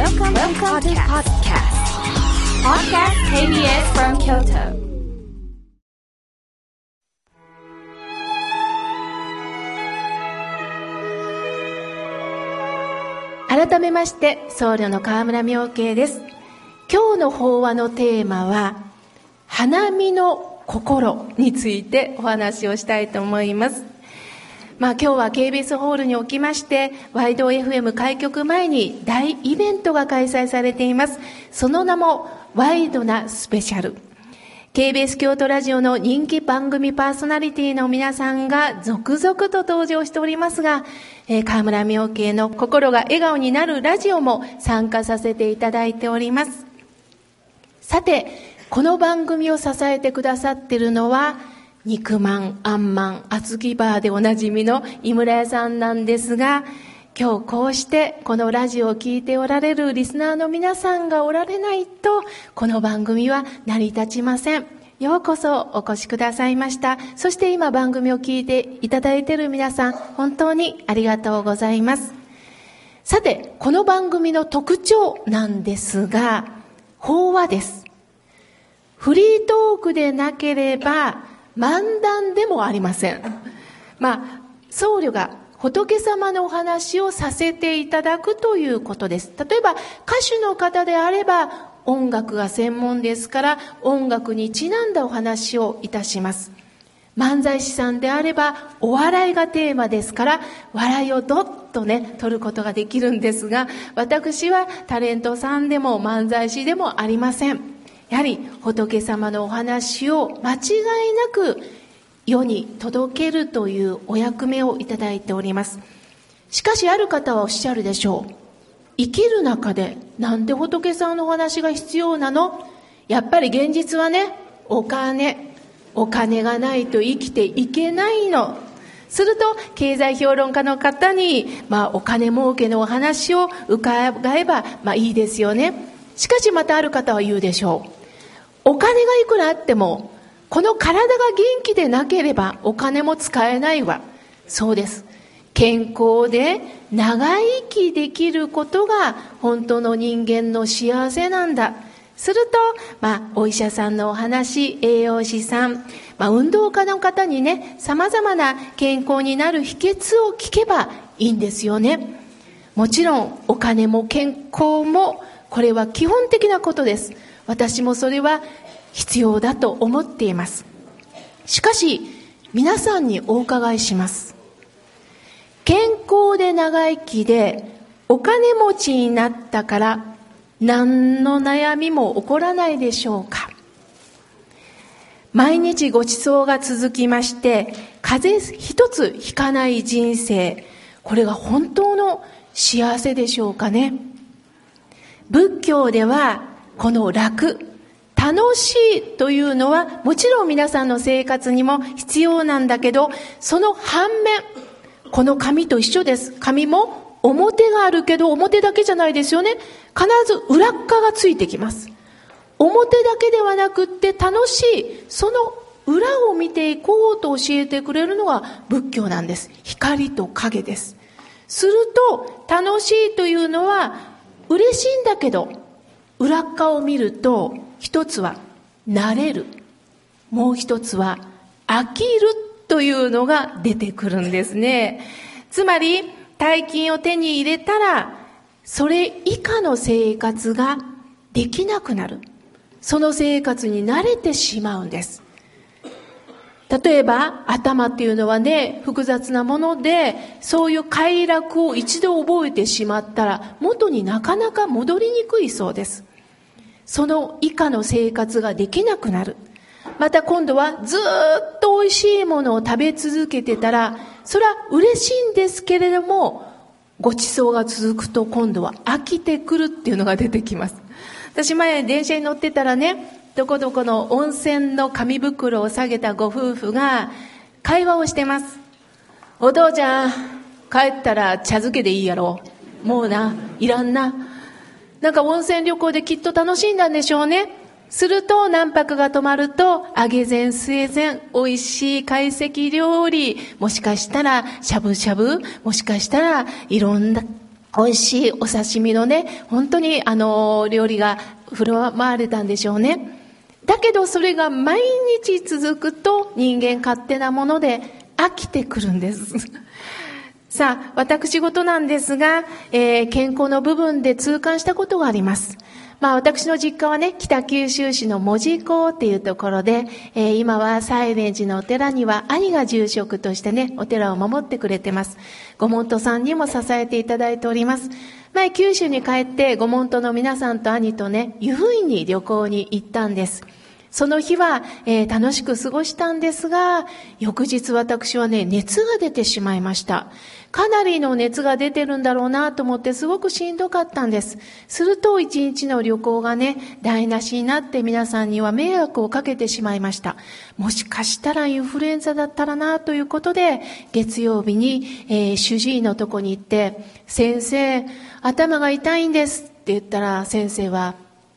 Welcome, Welcome to podcast. Podcast KBS from Kyoto. 改めまして僧侶の河村明慶です今日の法話のテーマは花見の心についてお話をしたいと思いますまあ今日は KBS ホールにおきましてワイド FM 開局前に大イベントが開催されていますその名もワイドなスペシャル KBS 京都ラジオの人気番組パーソナリティの皆さんが続々と登場しておりますが、えー、河村明慶の心が笑顔になるラジオも参加させていただいております。さて、この番組を支えてくださっているのは、肉まん、あんまん、あずきバーでおなじみの井村屋さんなんですが、今日こうしてこのラジオを聴いておられるリスナーの皆さんがおられないと、この番組は成り立ちません。ようこそお越しくださいました。そして今番組を聞いていただいている皆さん、本当にありがとうございます。さて、この番組の特徴なんですが、法話です。フリートークでなければ、漫談でもありません。まあ、僧侶が仏様のお話をさせていただくということです。例えば、歌手の方であれば、音楽が専門ですから、音楽にちなんだお話をいたします。漫才師さんであれば、お笑いがテーマですから、笑いをどっとね、取ることができるんですが、私はタレントさんでも漫才師でもありません。やはり仏様のお話を間違いなく世に届けるというお役目をいただいております。しかしある方はおっしゃるでしょう。生きる中でなんで仏さんのお話が必要なの？やっぱり現実はね、お金。お金がないと生きていけないの。すると、経済評論家の方に、まあ、お金儲けのお話を伺えば、まあ、いいですよね。しかしまたある方は言うでしょう。お金がいくらあっても、この体が元気でなければお金も使えないわ。そうです。健康で長生きできることが本当の人間の幸せなんだ。すると、まあ、お医者さんのお話、栄養士さん、まあ、運動家の方にね、様々な健康になる秘訣を聞けばいいんですよね。もちろん、お金も健康も、これは基本的なことです。私もそれは必要だと思っています。しかし、皆さんにお伺いします。健康で長生きでお金持ちになったから何の悩みも起こらないでしょうか毎日ご馳走が続きまして、風邪一つひかない人生、これが本当の幸せでしょうかね。仏教では、この楽、楽しいというのはもちろん皆さんの生活にも必要なんだけど、その反面、この紙と一緒です。紙も表があるけど表だけじゃないですよね。必ず裏側がついてきます。表だけではなくって楽しい、その裏を見ていこうと教えてくれるのが仏教なんです。光と影です。すると、楽しいというのは嬉しいんだけど、裏側を見ると、一つは慣れる。もう一つは飽きるというのが出てくるんですね。つまり、大金を手に入れたら、それ以下の生活ができなくなる。その生活に慣れてしまうんです。例えば、頭っていうのはね、複雑なもので、そういう快楽を一度覚えてしまったら、元になかなか戻りにくいそうです。その以下の生活ができなくなる。また今度はずっと美味しいものを食べ続けてたら、それは嬉しいんですけれども、ご馳走が続くと今度は飽きてくるっていうのが出てきます。私前電車に乗ってたらね、どこどこの温泉の紙袋を下げたご夫婦が会話をしてます。お父ちゃん、帰ったら茶漬けでいいやろ。もうな、いらんな。なんか温泉旅行できっと楽しんだんでしょうね。すると何泊が泊まると、揚げ膳、末膳、美味しい懐石料理、もしかしたらしゃぶしゃぶ、もしかしたらいろんな美味しいお刺身のね、本当にあの、料理が振る舞われたんでしょうね。だけどそれが毎日続くと人間勝手なもので飽きてくるんです。さあ、私事なんですが、えー、健康の部分で痛感したことがあります。まあ私の実家はね、北九州市の門司港っていうところで、えー、今は西蓮寺のお寺には兄が住職としてね、お寺を守ってくれてます。ご門徒さんにも支えていただいております。前九州に帰ってご門徒の皆さんと兄とね、湯布院に旅行に行ったんです。その日は、えー、楽しく過ごしたんですが、翌日私はね、熱が出てしまいました。かなりの熱が出てるんだろうなと思ってすごくしんどかったんです。すると一日の旅行がね、台無しになって皆さんには迷惑をかけてしまいました。もしかしたらインフルエンザだったらなということで、月曜日に、えー、主治医のとこに行って、先生、頭が痛いんですって言ったら先生は、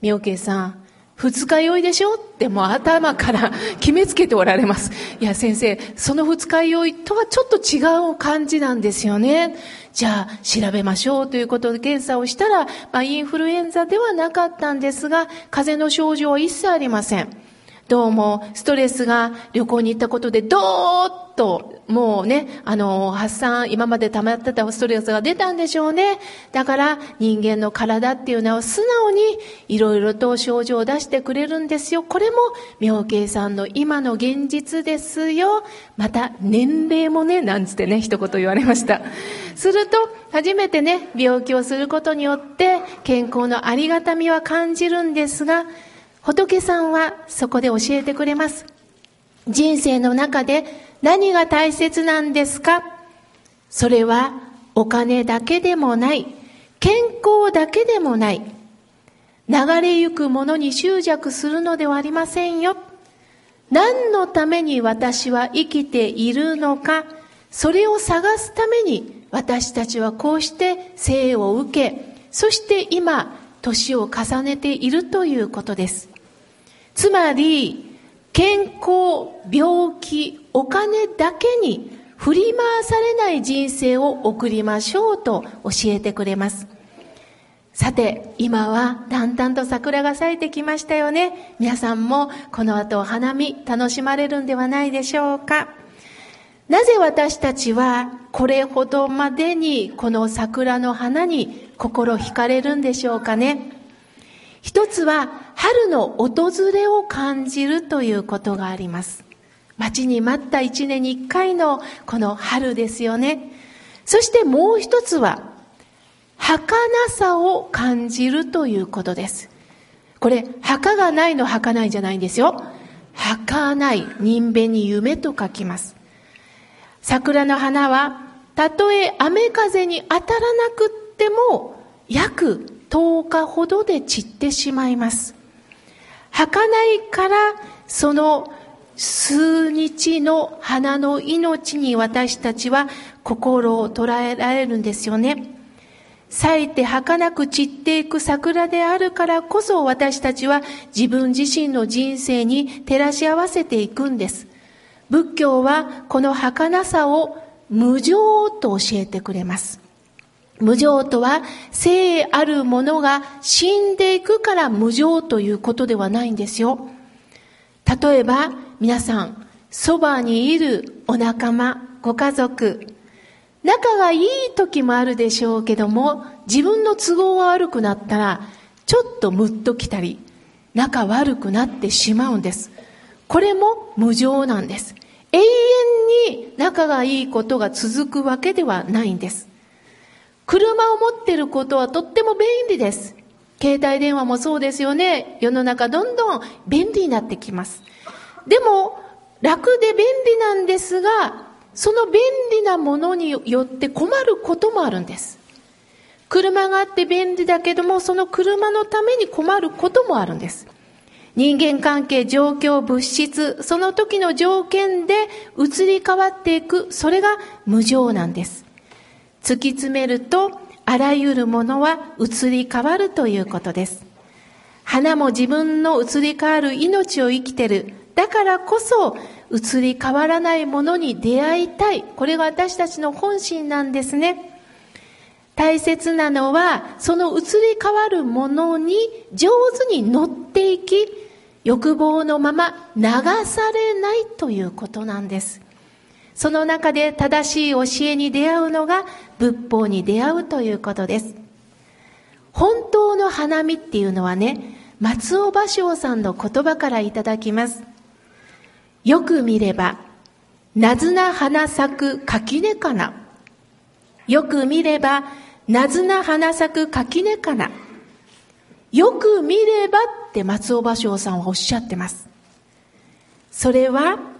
妙慶さん、二日酔いでしょ？ってもう頭から決めつけておられます。いや先生、その二日酔いとはちょっと違う感じなんですよね。じゃあ調べましょうということで検査をしたら、まあ、インフルエンザではなかったんですが、風邪の症状は一切ありません。どうもストレスが旅行に行ったことでどーっともうね、あの、発散、今まで溜まってたストレスが出たんでしょうね。だから人間の体っていうのは素直にいろいろと症状を出してくれるんですよ。これも妙慶さんの今の現実ですよ。また年齢もね、なんつってね、一言言われました。すると、初めてね、病気をすることによって健康のありがたみは感じるんですが、仏さんはそこで教えてくれます。人生の中で何が大切なんですか？それはお金だけでもない、健康だけでもない、流れゆくものに執着するのではありませんよ。何のために私は生きているのか、それを探すために私たちはこうして生を受け、そして今、年を重ねているということです。つまり、健康、病気、お金だけに振り回されない人生を送りましょうと教えてくれます。さて、今はだんだんと桜が咲いてきましたよね。皆さんもこの後お花見楽しまれるんではないでしょうか。なぜ私たちはこれほどまでにこの桜の花に心惹かれるんでしょうかね。一つは春の訪れを感じるということがあります。待ちに待った一年に一回のこの春ですよね。そしてもう一つは、儚さを感じるということです。これ、墓がないの儚いじゃないんですよ。儚い、人弁に夢と書きます。桜の花は、たとえ雨風に当たらなくっても、約10日ほどで散ってしまいます。儚いから、その数日の花の命に私たちは心を捉えられるんですよね。咲いて儚く散っていく桜であるからこそ私たちは自分自身の人生に照らし合わせていくんです。仏教はこの儚さを無常と教えてくれます。無常とは生あるものが死んでいくから無常ということではないんですよ。例えば皆さん、そばにいるお仲間、ご家族、仲がいい時もあるでしょうけども、自分の都合が悪くなったら、ちょっとムッときたり、仲悪くなってしまうんです。これも無常なんです。永遠に仲がいいことが続くわけではないんです。車を持ってることはとっても便利です。携帯電話もそうですよね。世の中どんどん便利になってきます。でも、楽で便利なんですが、その便利なものによって困ることもあるんです。車があって便利だけども、その車のために困ることもあるんです。人間関係、状況、物質、その時の条件で移り変わっていく、それが無常なんです。突き詰めると、あらゆるものは移り変わるということです。花も自分の移り変わる命を生きてる。だからこそ、移り変わらないものに出会いたい。これが私たちの本心なんですね。大切なのは、その移り変わるものに上手に乗っていき、欲望のまま流されないということなんです。その中で正しい教えに出会うのが仏法に出会うということです。本当の花見っていうのはね、松尾芭蕉さんの言葉からいただきます。よく見れば、なずな花咲く垣根かな。よく見れば、なずな花咲く垣根かな。よく見ればって松尾芭蕉さんはおっしゃってます。それは、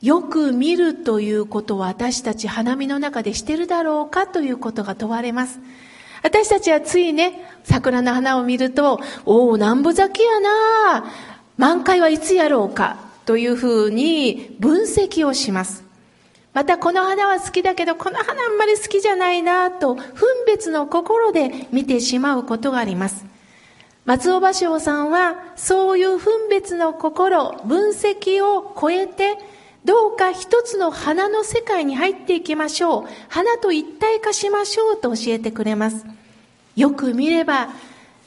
よく見るということを私たち花見の中でしてるだろうかということが問われます。私たちはついね、桜の花を見ると、おお、南部咲きやな満開はいつやろうかというふうに分析をします。またこの花は好きだけどこの花あんまり好きじゃないなと分別の心で見てしまうことがあります。松尾芭蕉さんはそういう分別の心、分析を超えてどうか一つの花の世界に入っていきましょう。花と一体化しましょうと教えてくれます。よく見れば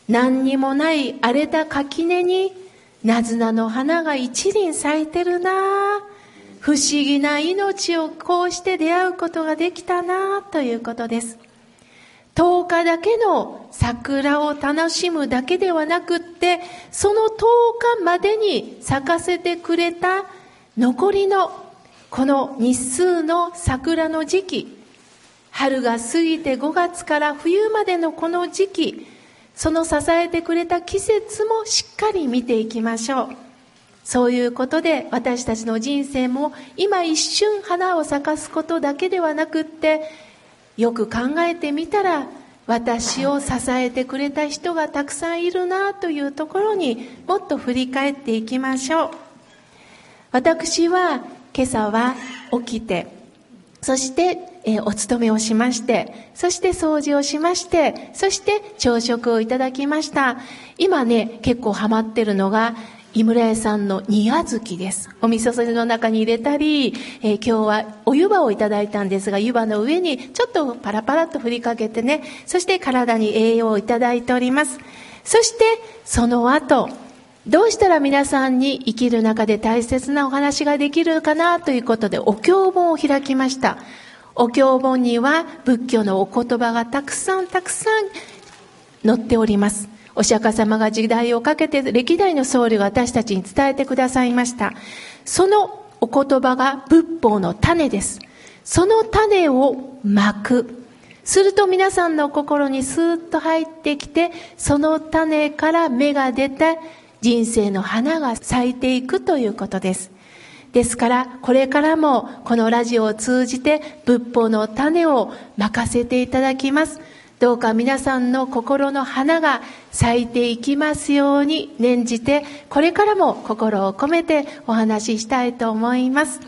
何にもない荒れた垣根にナズナの花が一輪咲いてるな不思議な命をこうして出会うことができたなということです。10日だけの桜を楽しむだけではなくって、その10日までに咲かせてくれた残りのこの日数の桜の時期、春が過ぎて5月から冬までのこの時期、その支えてくれた季節もしっかり見ていきましょう。そういうことで私たちの人生も今一瞬花を咲かすことだけではなくってよく考えてみたら私を支えてくれた人がたくさんいるなというところにもっと振り返っていきましょう私は今朝は起きてそしてえお勤めをしまして、そして掃除をしまして、そして朝食をいただきました。今ね、結構ハマってるのが、井村屋さんの煮小豆です。お味噌汁の中に入れたり、えー、今日はお湯葉をいただいたんですが、湯葉の上にちょっとパラパラと振りかけてね、そして体に栄養をいただいております。そして、その後、どうしたら皆さんに生きる中で大切なお話ができるかなということで、お経本を開きました。お経本には仏教のお言葉がたくさんたくさん載っております。お釈迦様が時代をかけて歴代の僧侶が私たちに伝えてくださいました。そのお言葉が仏法の種です。その種をまく。すると皆さんの心にスーッと入ってきて、その種から芽が出て人生の花が咲いていくということです。ですから、これからもこのラジオを通じて仏法の種を任せていただきます。どうか皆さんの心の花が咲いていきますように念じて、これからも心を込めてお話ししたいと思います。